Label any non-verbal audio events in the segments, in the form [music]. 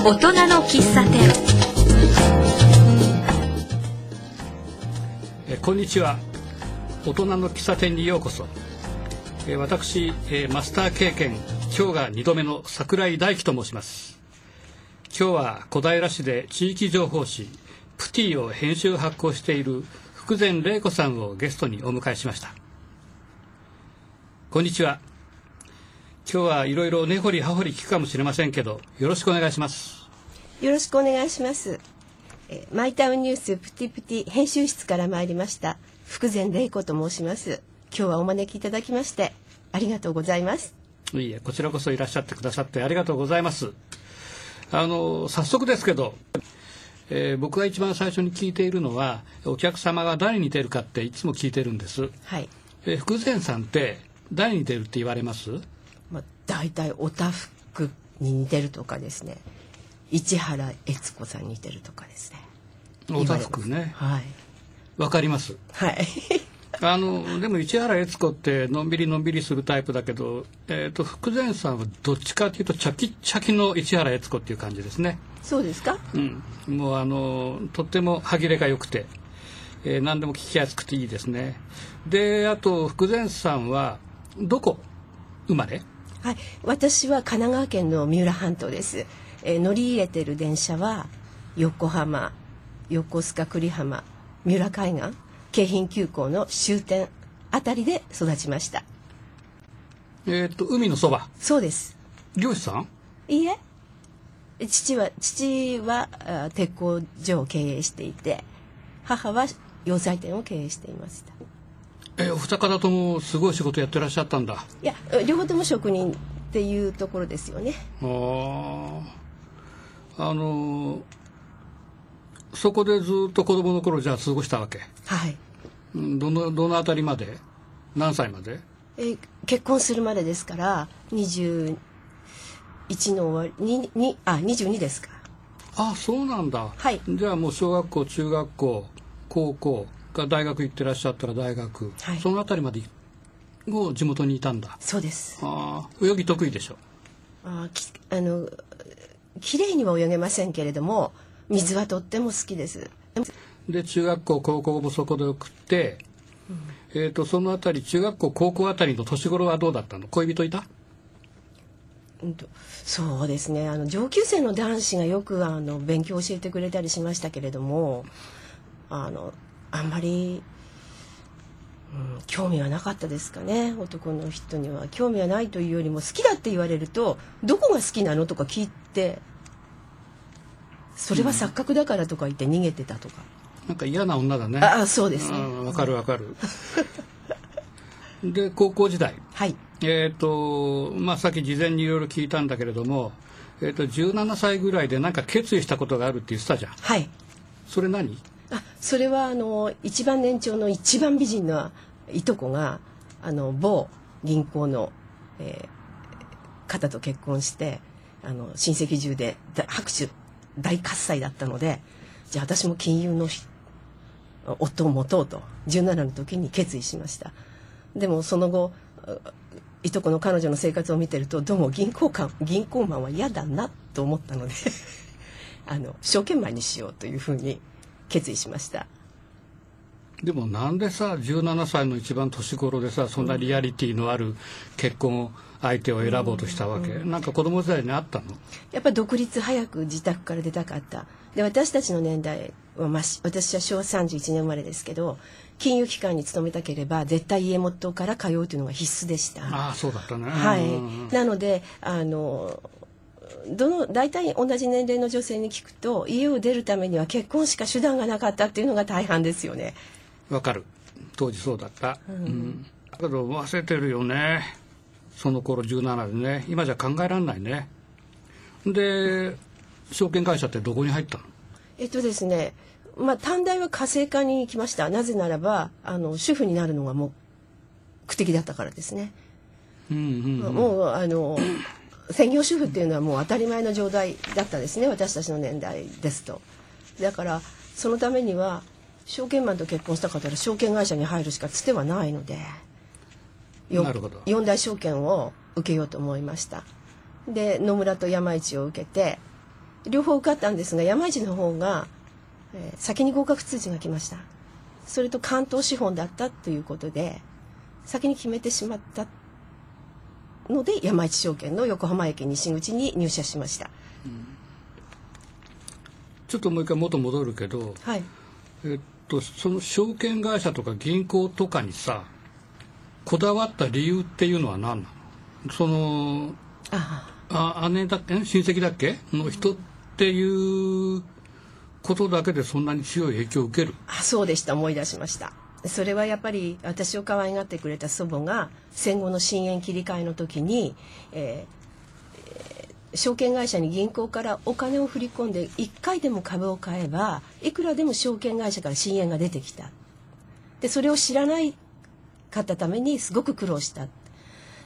大人の喫茶店。えこんにちは。大人の喫茶店にようこそ、え私、えマスター経験今日が2度目の桜井大樹と申します。今日は小平市で地域情報誌プティを編集発行している福前玲子さんをゲストにお迎えしました。こんにちは。今日はいろいろ根掘り葉掘り聞くかもしれませんけどよろしくお願いします。よろしくお願いします。えーマイタウンニュースプティプティ編集室から参りました福前玲子と申します。今日はお招きいただきましてありがとうございます。いいえこちらこそいらっしゃってくださってありがとうございますあの早速ですけど、えー僕が一番最初に聞いているのはお客様が誰に似てるかっていつも聞いてるんです、はい。えー福前さんって誰に似てるって言われます？まあ大体おたふくに似てるとかですね。市原悦子さんに似てるとかですね。おたふくねはい。わかりますはい。[laughs] あのでも市原悦子ってのんびりのんびりするタイプだけど、えー、と福前さんはどっちかというとチャキッチャキの市原悦子っていう感じですねそうですか？うん、もうあのとっても歯切れが良くて、えー何でも聞きやすくていいですねであと福前さんはどこ生まれ？はい。私は神奈川県の三浦半島です。えー乗り入れてる電車は横浜、横須賀久里浜、三浦海岸、京浜急行の終点あたりで育ちました。えっ、と海のそばそうです。漁師さん？いいえ。父は父はあ鉄工所を経営していて、母は洋裁店を経営していました。えーお二方ともすごい仕事やってらっしゃったんだいや、両方とも職人っていうところですよね。あーあのーそこでずっと子供の頃じゃあ過ごしたわけ？はい。うんどのどのあたりまで？何歳まで？えー結婚するまでですから21の終わりににあ22ですか。あそうなんだ、はい。じゃあもう小学校中学校高校が大学行ってらっしゃったら大学、はい。そのあたりまでを地元にいたんだ。そうです。ああ泳ぎ得意でしょ？あきあの綺麗には泳げませんけれども水はとっても好きです。で中学校高校もそこで送って、えー、とそのあたり中学校高校あたりの年頃はどうだったの？恋人いた？うんとそうですね。あの上級生の男子がよくあの勉強を教えてくれたりしましたけれどもあのあんまり、うん、興味はなかったですかね。男の人には興味はないというよりも好きだって言われるとどこが好きなの？とか聞いてそれは錯覚だからとか言って逃げてたとか、なんか嫌な女だね。ああそうですね。うんわかるわかる。で高校時代。はい。えっ、とまあさっき事前にいろいろ聞いたんだけれども、えー、と17歳ぐらいでなんか決意したことがあるって言ってたじゃん。はい。それ何？あそれはあの一番年長の一番美人ないとこがあの某銀行の、えー方と結婚してあの親戚中でだ拍手大喝采だったのでじゃあ私も金融の夫を持とうと17の時に決意しました。でもその後いとこの彼女の生活を見てるとどうも銀行官銀行マンは嫌だなと思ったので [laughs] あの証券マンにしようというふうに決意しました。でもなんでさ17歳の一番年頃でさそんなリアリティのある結婚相手を選ぼうとしたわけ、なんか子供時代にあったの？やっぱ独立早く自宅から出たかった。で私たちの年代は、まあ、し私は昭和31年生まれですけど金融機関に勤めたければ絶対家元から通うというのが必須でした。ああそうだったね。はい。うんうんなのであのどの大体同じ年齢の女性に聞くと家を出るためには結婚しか手段がなかったっていうのが大半ですよね。わかる。当時そうだった、うん。だけど忘れてるよねその頃17でね。今じゃ考えられないね。で証券会社ってどこに入ったの？えっとですねまあ短大は家政科に行きました。なぜならばあの主婦になるのが目的だったからですね、うんうんうん。もうあの専業主婦っていうのはもう当たり前の状態だったですね。私たちの年代ですと。だからそのためには証券マンと結婚したかったら証券会社に入るしかつてはないので四大証券を受けようと思いました。で野村と山一を受けて両方受かったんですが山一の方が、えー先に合格通知が来ました。それと関東資本だったということで先に決めてしまったので山一証券の横浜駅西口に入社しました。ちょっともう一回元戻るけど、はい。えっと、その証券会社とか銀行とかにさこだわった理由っていうのは何なの？そのああ。姉だっけ？ん親戚だっけ？の人っていうことだけでそんなに強い影響を受ける。あそうでした。思い出しました。それはやっぱり私を可愛がってくれた祖母が戦後の深淵切り替えの時に、えーえー証券会社に銀行からお金を振り込んで1回でも株を買えばいくらでも証券会社から深淵が出てきた。でそれを知らないかったためにすごく苦労した。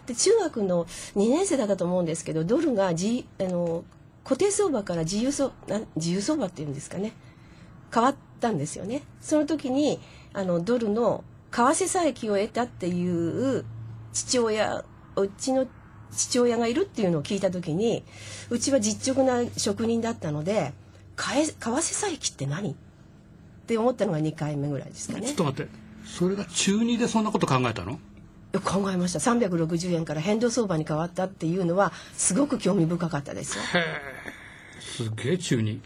で中学の2年生だったと思うんですけどドルが、G、あの固定相場から自由相自由相場っていうんですかね。変わったんですよね。その時にあのドルの為替差益を得たっていう父親うちの父親がいるっていうのを聞いた時にうちは実直な職人だったので為為替差益って何？って思ったのが2回目ぐらいですかね。ちょっと待って。それが中2でそんなこと考えたの？考えました。360円から変動相場に変わったっていうのはすごく興味深かったですよ。へえ。すげえ中2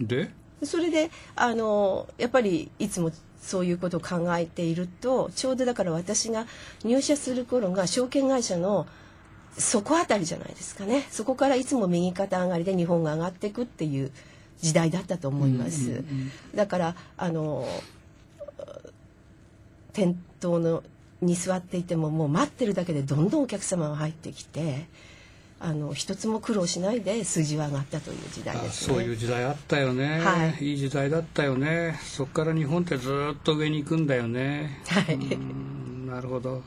[laughs] で？それであのやっぱりいつもそういうことを考えているとちょうどだから私が入社する頃が証券会社の底あたりじゃないですかね。そこからいつも右肩上がりで日本が上がっていくっていう時代だったと思います、だからあの店頭のに座っていてももう待ってるだけでどんどんお客様が入ってきてあの一つも苦労しないで数字は上がったという時代あですね。そういう時代あったよね、はい。いい時代だったよね。そこから日本ってずっと上に行くんだよね。はい。うんなるほど。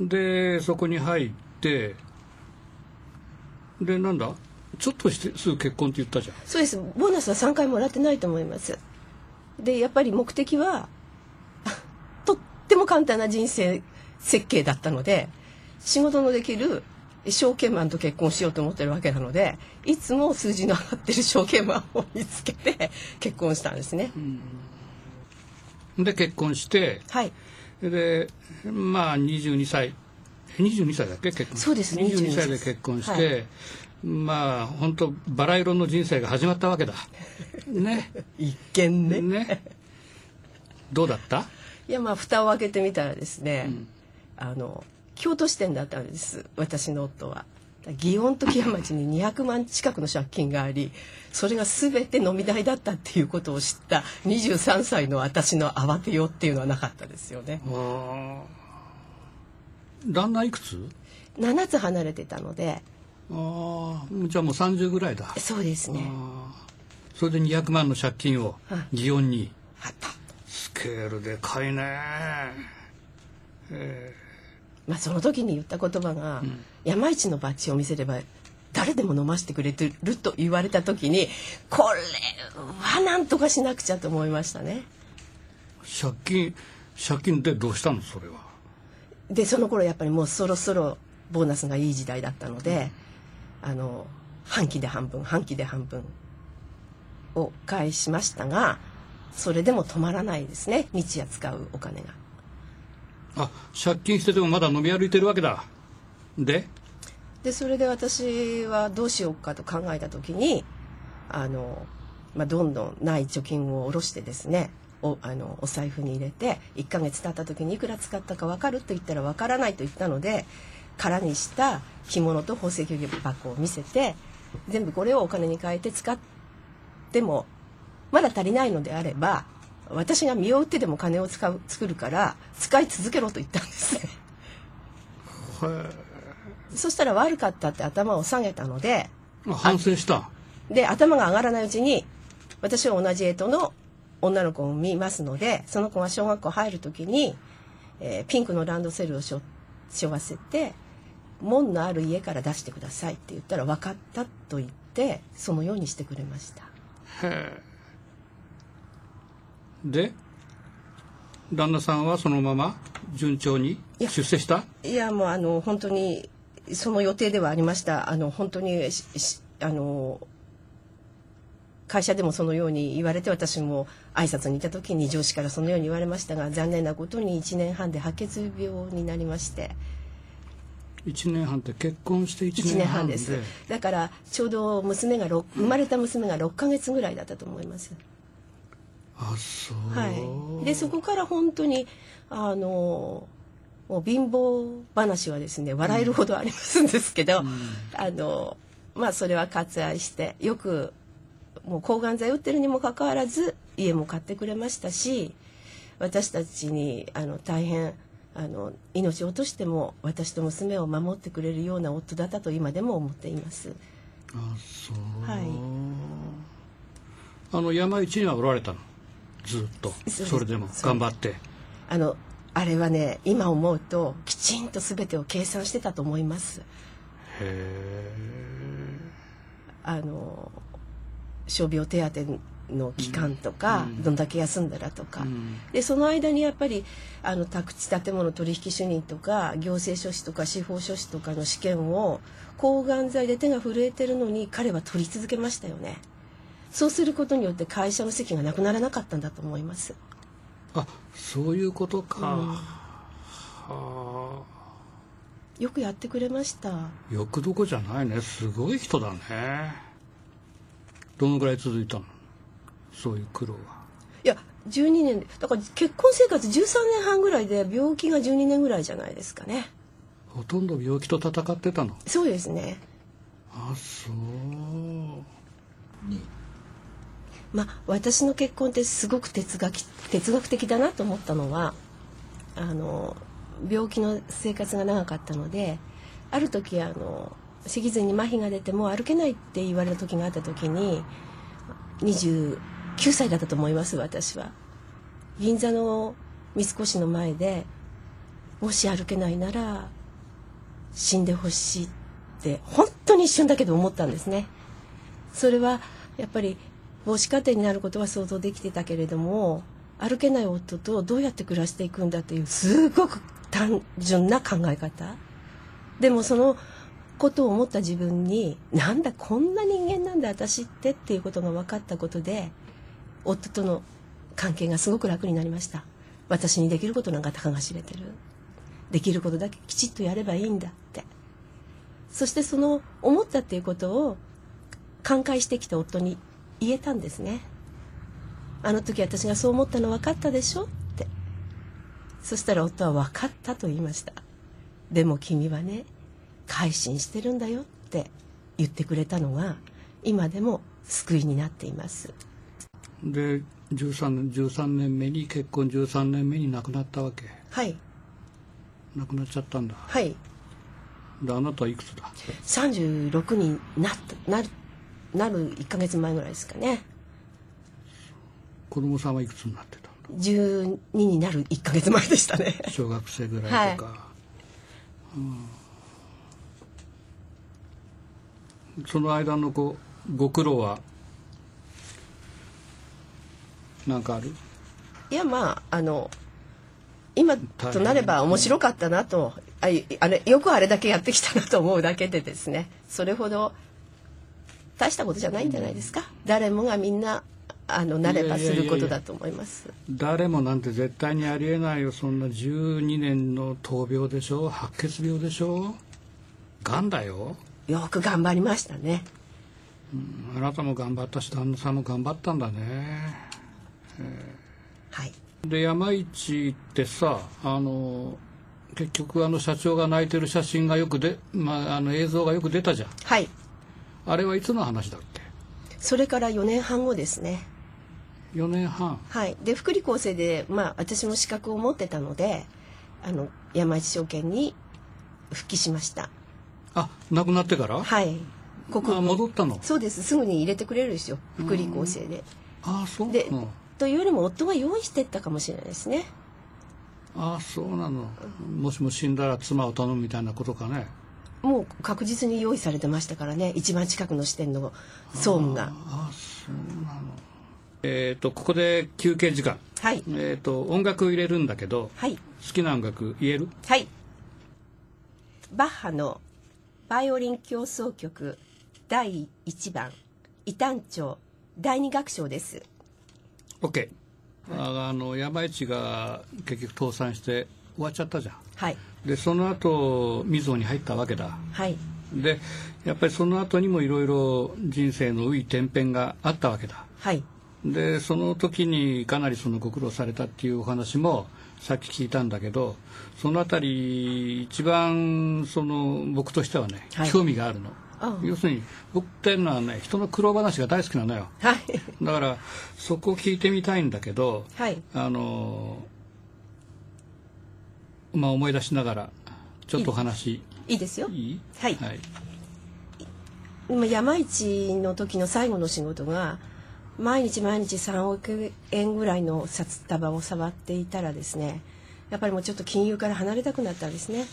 でそこに入ってでなんだ？ちょっとしてすぐ結婚って言ったじゃん。そうです。ボーナスは3回もらってないと思います。でやっぱり目的は [laughs] とっても簡単な人生設計だったので仕事のできる証券マンと結婚しようと思ってるわけなのでいつも数字の上がってる証券マンを見つけて結婚したんですね、で結婚してはい。でまあ22歳。え22歳だっけ？結婚。そうです。22 22歳で結婚して、はいまあ本当バラ色の人生が始まったわけだ。[laughs] ね。一見ね。ね。どうだった？いやまあ蓋を開けてみたらですね、あの京都支店だったんです私の夫は。祇園と木屋町に200万近くの借金がありそれが全て飲み代だったっていうことを知った23歳の私の慌てようっていうのはなかったですよね。旦那いくつ？7つ離れてたのでああじゃあもう30ぐらいだ。そうですね。それで200万の借金をはい祇園に。あった。スケールでかいね。まあその時に言った言葉が、山一のバッジを見せれば誰でも飲ませてくれてると言われた時にこれはなんとかしなくちゃと思いましたね。借金借金でどうしたのそれは？でその頃やっぱりもうそろそろボーナスがいい時代だったので、あの半期で半分半期で半分を返しましたがそれでも止まらないですね。日夜使うお金が。あ借金しててもまだ飲み歩いてるわけだ。で？でそれで私はどうしようかと考えた時にあの、まあ、どんどんない貯金を下ろしてですねおあのお財布に入れて1ヶ月経った時にいくら使ったか分かると言ったら分からないと言ったので空にした着物と宝石箱を見せて全部これをお金に変えて使ってもまだ足りないのであれば私が身を売ってでも金を使う作るから使い続けろと言ったんですね。そしたら悪かったって頭を下げたのであ反省したで頭が上がらないうちに私は同じ干支の女の子を見ますのでその子が小学校入る時に、えーピンクのランドセルをしょ背負わせて門のある家から出してくださいって言ったら分かったと言ってそのようにしてくれました。へえ。で旦那さんはそのまま順調に出世した？いやもうあの本当にその予定ではありました。あの本当にあの会社でもそのように言われて私も挨拶に行った時に上司からそのように言われましたが残念なことに1年半で白血病になりまして。1年半って結婚して1 1年半です。だからちょうど娘が生まれた娘が6ヶ月ぐらいだったと思います。あそう。はい。でそこから本当にあのもう貧乏話はですね笑えるほどありますんですけど、うん、あのまあそれは割愛してよくもう抗がん剤打ってるにもかかわらず家も買ってくれましたし私たちにあの大変あの命を落としても私と娘を守ってくれるような夫だったと今でも思っています。あそう。はい。あの山一にはおられたの？ずっとそれでも頑張って。あのあれはね今思うときちんと全てを計算してたと思います。へえ。あの傷病手当の期間とか、うん、どんだけ休んだらとか、うん、でその間にやっぱりあの宅地建物取引主任とか行政書士とか司法書士とかの試験を抗がん剤で手が震えてるのに彼は取り続けましたよね。そうすることによって会社の席がなくならなかったんだと思います。あそういうことか、うん、はあ。よくやってくれました。よくどこじゃないね。すごい人だねどのぐらい続いたの？そういう苦労は。いや12年。だから結婚生活13年半ぐらいで病気が12年ぐらいじゃないですかね。ほとんど病気と戦ってたの？そうですね。あそう。まあ私の結婚ってすごく哲学哲学的だなと思ったのはあの病気の生活が長かったのである時あの脊髄に麻痺が出ても歩けないって言われた時があった時に29歳だったと思います私は。銀座の三越の前でもし歩けないなら死んでほしいって本当に一瞬だけど思ったんですね。それはやっぱり母子家庭になることは想像できてたけれども歩けない夫とどうやって暮らしていくんだっていうすごく単純な考え方。でもそのことを思った自分になんだこんな人間なんだ私ってっていうことが分かったことで夫との関係がすごく楽になりました。私にできることなんかたかが知れてる。できることだけきちっとやればいいんだって。そしてその思ったっていうことを寛解してきた夫に言えたんですね。あの時私がそう思ったの分かったでしょって。そしたら夫は分かったと言いました。でも君はね改心してるんだよって言ってくれたのが今でも救いになっています。で13年 ,13 年目に結婚13年目に亡くなったわけ。はい。亡くなっちゃったんだ。はい。であなたはいくつだ？36にななるなる1か月前ぐらいですかね。子供さんはいくつになってたんだ？12になる1か月前でしたね。小学生ぐらいとか、はい、うん、その間のごご苦労はなんかある？いやまああの今となれば面白かったなとああれよくあれだけやってきたなと思うだけでですね。それほど大したことじゃないんじゃないですか、誰もがみんなあのなればすることだと思います。誰もなんて絶対にありえないよ。そんな12年の闘病でしょ白血病でしょがんだよよく頑張りましたね、うん、あなたも頑張ったし旦那さんも頑張ったんだね。はい、で山市ってさあの結局あの社長が泣いてる写真がよくで、まあ、あの映像がよく出たじゃん。はい。あれはいつの話だっけ？それから4年半後ですね。4年半。はい。で福利厚生で、まあ、私も資格を持ってたのであの山市証券に復帰しましたあ亡くなってから？はい。ここ戻ったの？そうです。すぐに入れてくれるでしょ。福利厚生で。あそう。でというよりも夫が用意してったかもしれないですね。ああそうなの。もしも死んだら妻を頼むみたいなことかね。もう確実に用意されてましたからね。一番近くの支店の総務が。ああそうなの。えっ、ー、とここで休憩時間。はい。えっ、ー、と音楽入れるんだけど、はい、好きな音楽言える？はい。バッハのバイオリン協奏曲第1番異端調第2楽章です。OK、ああの山一が結局倒産して終わっちゃったじゃん。はい。でその後みずほに入ったわけだ。はい。でやっぱりその後にもいろいろ人生の紆余転変があったわけだ。はいでその時にかなりそのご苦労されたっていうお話もさっき聞いたんだけどそのあたり一番その僕としてはね、はい。興味があるの。要するに僕っていうのはね人の苦労話が大好きなのよ。はい。だからそこを聞いてみたいんだけどはい。あのまあ思い出しながらちょっとお話いい。ですよ。いい？はい。はい、今山一の時の最後の仕事が毎日毎日3億円ぐらいの札束を触っていたらですねやっぱりもうちょっと金融から離れたくなったんですね。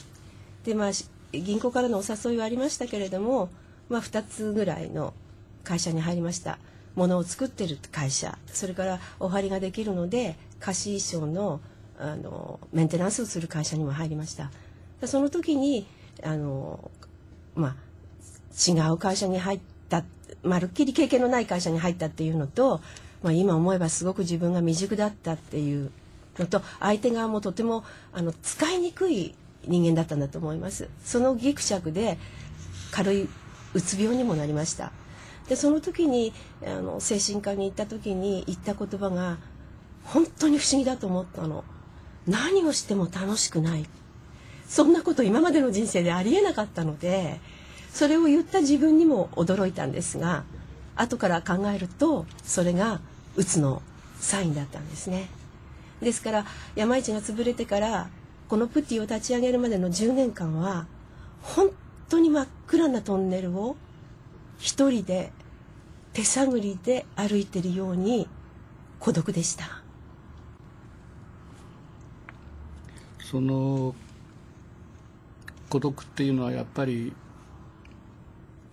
でまあ銀行からのお誘いはありましたけれども、まあ、2つぐらいの会社に入りました。物を作ってる会社それからお針ができるので貸し衣装のあのメンテナンスをする会社にも入りました。その時にあのまあ違う会社に入ったまるっきり経験のない会社に入ったっていうのと、まあ、今思えばすごく自分が未熟だったっていうのと相手側もとてもあの使いにくい人間だったんだと思います。そのギクシャクで軽いうつ病にもなりました。でその時にあの精神科に行った時に言った言葉が本当に不思議だと思ったの。何をしても楽しくない。そんなこと今までの人生でありえなかったのでそれを言った自分にも驚いたんですが後から考えるとそれがうつのサインだったんですね。ですから山一が潰れてからこのプティを立ち上げるまでの10年間は本当に真っ暗なトンネルを一人で手探りで歩いてるように孤独でした。その孤独っていうのはやっぱり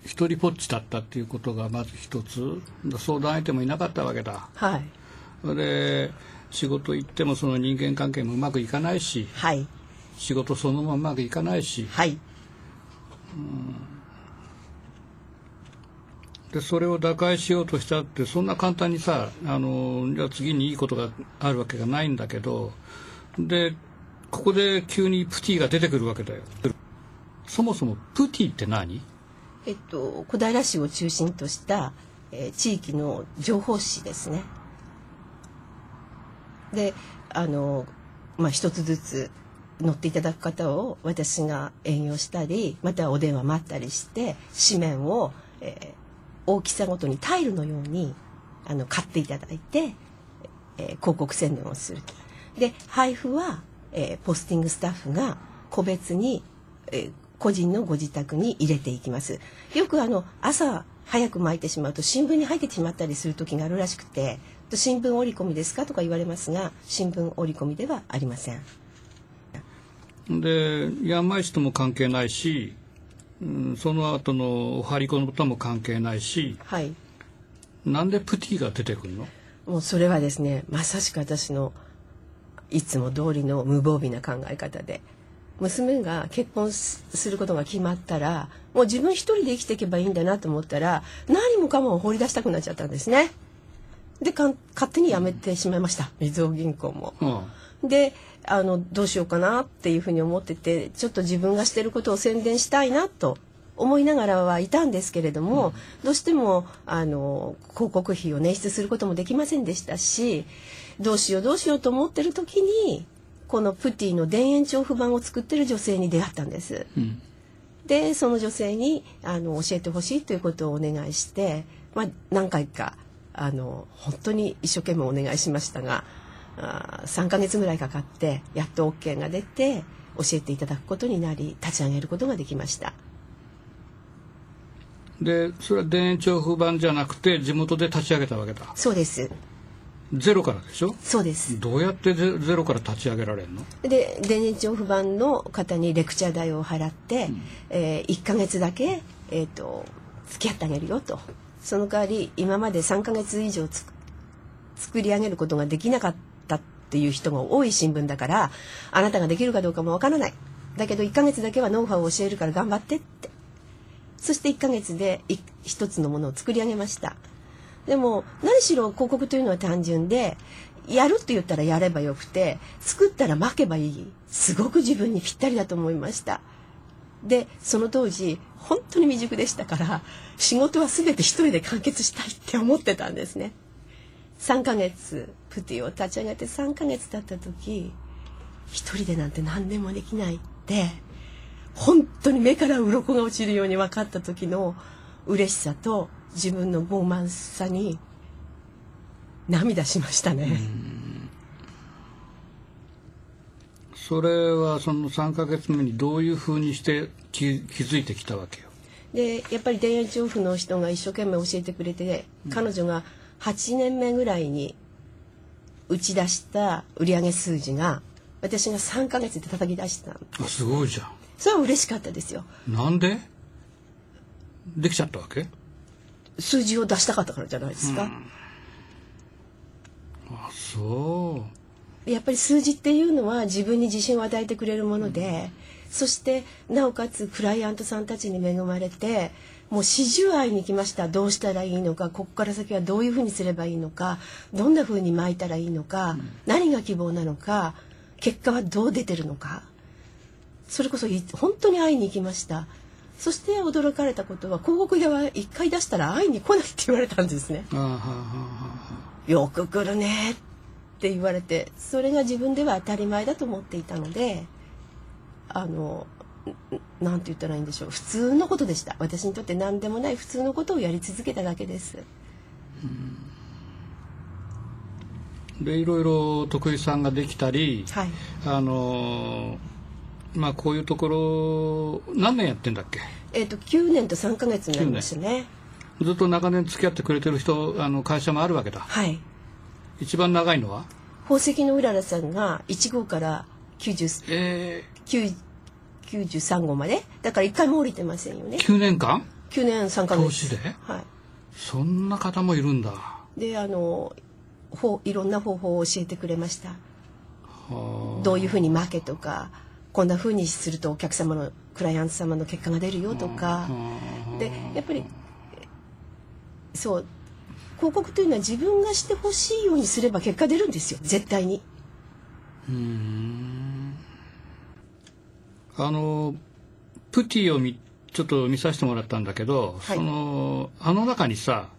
一人ぽっちだったっていうことがまず一つ。相談相手もいなかったわけだ。はい。で仕事行ってもその人間関係もうまくいかないしはい。仕事そのままうまくいかないしはい。でそれを打開しようとしたってそんな簡単にさあのじゃあ次にいいことがあるわけがないんだけどでここで急にプティが出てくるわけだよ。そもそもプティって何？えっと、小平市を中心とした、えー地域の情報誌ですね。で、あの、まあ、一つずつ乗っていただく方を私が営業したり、またお電話待ったりして、紙面を、えー大きさごとにタイルのようにあの買っていただいて、えー広告宣伝をすると。で、配布は、えーポスティングスタッフが個別に、えー個人のご自宅に入れていきます。よくあの、朝早く巻いてしまうと新聞に入ってしまったりする時があるらしくて、新聞折り込みですか？とか言われますが、新聞折り込みではありません。で山石とも関係ないし、うん、その後のお張り子のことも関係ないしはい。なんでプティが出てくるの？もうそれはですね、まさしく私のいつも通りの無防備な考え方で、娘が結婚すすることが決まったら、もう自分一人で生きていけばいいんだなと思ったら、何もかも放り出したくなっちゃったんですね。で、かん勝手に辞めてしまいました。みずほ銀行も。うんであのどうしようかなっていうふうに思っててちょっと自分がしてることを宣伝したいなと思いながらはいたんですけれども、どうしてもあの広告費を捻出することもできませんでしたしどうしようどうしようと思ってる時にこのプティの田園調布版を作ってる女性に出会ったんです。うん。でその女性にあの教えてほしいということをお願いして、まあ、何回かあの本当に一生懸命お願いしましたがあ3ヶ月ぐらいかかってやっと OK が出て教えていただくことになり立ち上げることができました。でそれは田園調布版じゃなくて地元で立ち上げたわけだ。そうですゼロからでしょ？そうです。どうやってゼゼロから立ち上げられるの？で田園調布版の方にレクチャー代を払って、え1ヶ月だけ、えー、と付き合ってあげるよと。その代わり今まで3ヶ月以上つ作り上げることができなかったっていう人が多い新聞だからあなたができるかどうかもわからない。だけど1ヶ月だけはノウハウを教えるから頑張ってって。そして1ヶ月でい一つのものを作り上げましたでも何しろ広告というのは単純でやるって言ったらやればよくて作ったら巻けばいい。すごく自分にぴったりだと思いました。でその当時本当に未熟でしたから仕事は全て一人で完結したいって思ってたんですね。3ヶ月プティを立ち上げて3ヶ月経った時一人でなんて何でもできないって本当に目から鱗が落ちるように分かった時の嬉しさと自分の傲慢さに涙しましたね。それはその3ヶ月目にどういうふうにして気気づいてきたわけよ？でやっぱり田園調布の人が一生懸命教えてくれて、彼女が8年目ぐらいに打ち出した売上数字が私が3ヶ月で叩き出したあすごいじゃん。それは嬉しかったですよなんで？できちゃったわけ？数字を出したかったからじゃないですか、あそう。やっぱり数字っていうのは自分に自信を与えてくれるもので、そしてなおかつクライアントさんたちに恵まれてもう始終会いに来ました。どうしたらいいのかここから先はどういうふうにすればいいのかどんなふうに巻いたらいいのか、何が希望なのか結果はどう出てるのか。それこそい本当に会いに行きましたそして驚かれたことは広告屋は一回出したら会いに来ないって言われたんですね。よく来るねって言われてそれが自分では当たり前だと思っていたのであのんなんて言ったらいいんでしょう。普通のことでした。私にとって何でもない普通のことをやり続けただけです。でいろいろ徳井さんができたり、はい。あのーまあこういうところ何年やってんだっけ？えっ、と9年と3ヶ月になりましたね。ずっと長年付き合ってくれてる人あの会社もあるわけだ。はい。一番長いのは？宝石のうららさんが1号から90え9 93号まで？だから1回も降りてませんよね。ー、9年間？9年3ヶ月。投資で？はい。そんな方もいるんだ。であのほういろんな方法を教えてくれました。はどういうふうに負けとかこんなふうにするとお客様のクライアント様の結果が出るよとか。あでやっぱりそう広告というのは自分がしてほしいようにすれば結果出るんですよ。絶対に。うーん。あのプティを見ちょっと見させてもらったんだけど、はい。そのあの中にさ、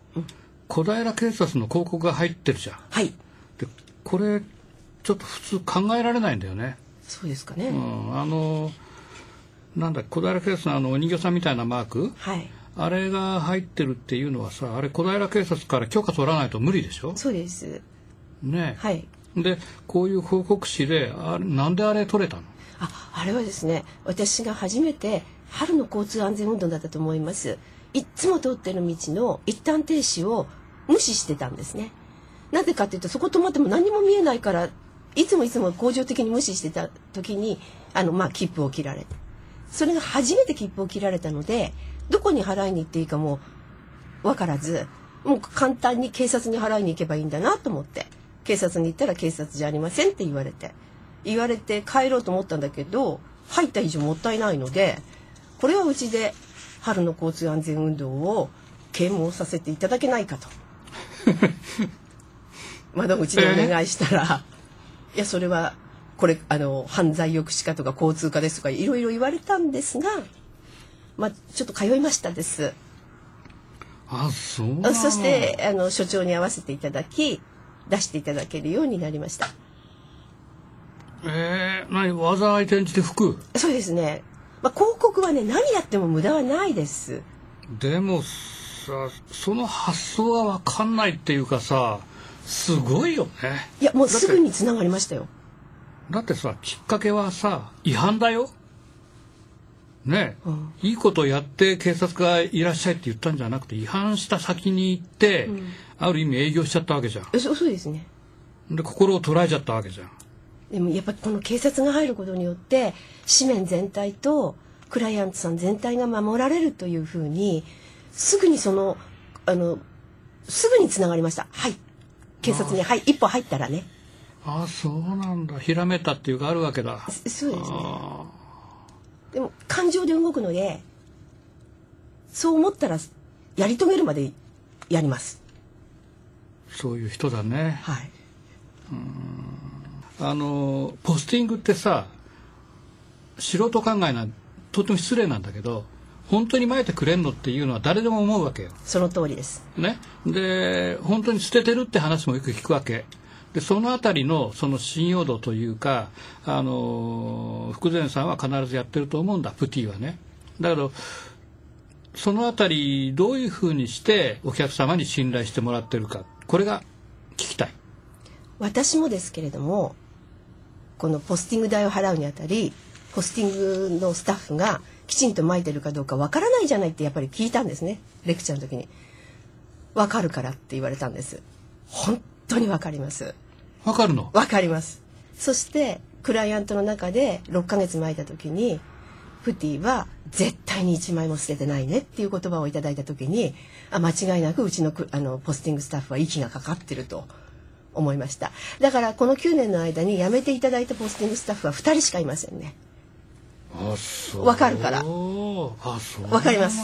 小平警察の広告が入ってるじゃん。はい。でこれちょっと普通考えられないんだよね、そうですかね。うん、あのなんだ小平警察のあのお人形さんみたいなマーク？はいあれが入ってるっていうのはさあれ小平警察から許可取らないと無理でしょ？そうです。ねはい。でこういう報告誌であれなんであれ取れたの？あ、あれはですね、私が初めて春の交通安全運動だったと思います。いっつも通ってる道の一旦停止を無視してたんですね。なぜかっていうと、そこ止まっても何も見えないから、いつもいつも恒常的に無視してた時に、あの、まあ、切符を切られて。それが初めて切符を切られたので、どこに払いに行っていいかも分からず、もう簡単に警察に払いに行けばいいんだなと思って、警察に行ったら警察じゃありませんって言われて、言われて帰ろうと思ったんだけど、入った以上もったいないので、これはうちで春の交通安全運動を啓蒙させていただけないかと。[laughs] 窓口でお願いしたら、いや、それは、これ、あの、犯罪抑止課とか交通課ですとか、いろいろ言われたんですが、まあ、ちょっと通いましたです。あそうそして、あの、所長に合わせていただき、出していただけるようになりました。えー、何災い転じて服そうですね。まあ、広告はね、何やっても無駄はないです。でもさその発想が分かんないっていうかさすごいよ。ねいや、もうすぐにつながりましたよ。だってさきっかけはさ違反だよ。ねえ、うん。いいことやって警察がいらっしゃいって言ったんじゃなくて違反した先に行って、ある意味営業しちゃったわけじゃん。えそうそうですね。で心を捉えちゃったわけじゃん。でもやっぱりこの警察が入ることによって紙面全体とクライアントさん全体が守られるというふうにすぐにそのあのすぐにつながりました。はい警察にはい一歩入ったらね。ああそうなんだ。ひらめたっていうかあるわけだ。そそうですね。あでも感情で動くのでそう思ったらやり遂げるまでやります。そういう人だね。はい。あのポスティングってさ素人考えなとても失礼なんだけど本当に撒いてくれんのっていうのは誰でも思うわけよ。その通りです。ね、で本当に捨ててるって話もよく聞くわけ。でそのあたりのその信用度というかあの福前さんは必ずやってると思うんだプティはね。だけどそのあたりどういうふうにしてお客様に信頼してもらってるか。これが聞きたい。私もですけれどもこのポスティング代を払うにあたりポスティングのスタッフがきちんと撒いてるかどうかわからないじゃないってやっぱり聞いたんですね。レクチャーの時に「わかるから」って言われたんです。本当にわかります。わかるの？わかります。そしてクライアントの中で6ヶ月巻いた時にプティは絶対に1枚も捨ててないねっていう言葉をいただいた時にあ間違いなくうちのくあのポスティングスタッフは息がかかってると。思いました。だからこの9年の間に辞めていただいたポスティングスタッフは2人しかいませんねわかるから。あそう。わかります。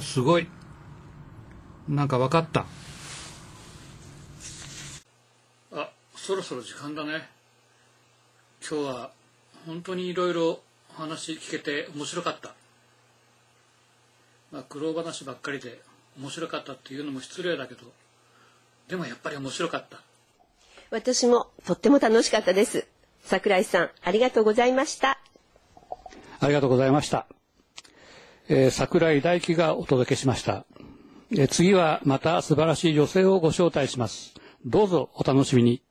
すごい。なんかわかった。あそろそろ時間だね。今日は本当にいろいろお話聞けて面白かった。まあ苦労話ばっかりで面白かったっていうのも失礼だけどでもやっぱり面白かった。私もとっても楽しかったです。桜井さんありがとうございましたありがとうございました。えー桜井大輝がお届けしました。えー次はまた素晴らしい女性をご招待します。どうぞお楽しみに。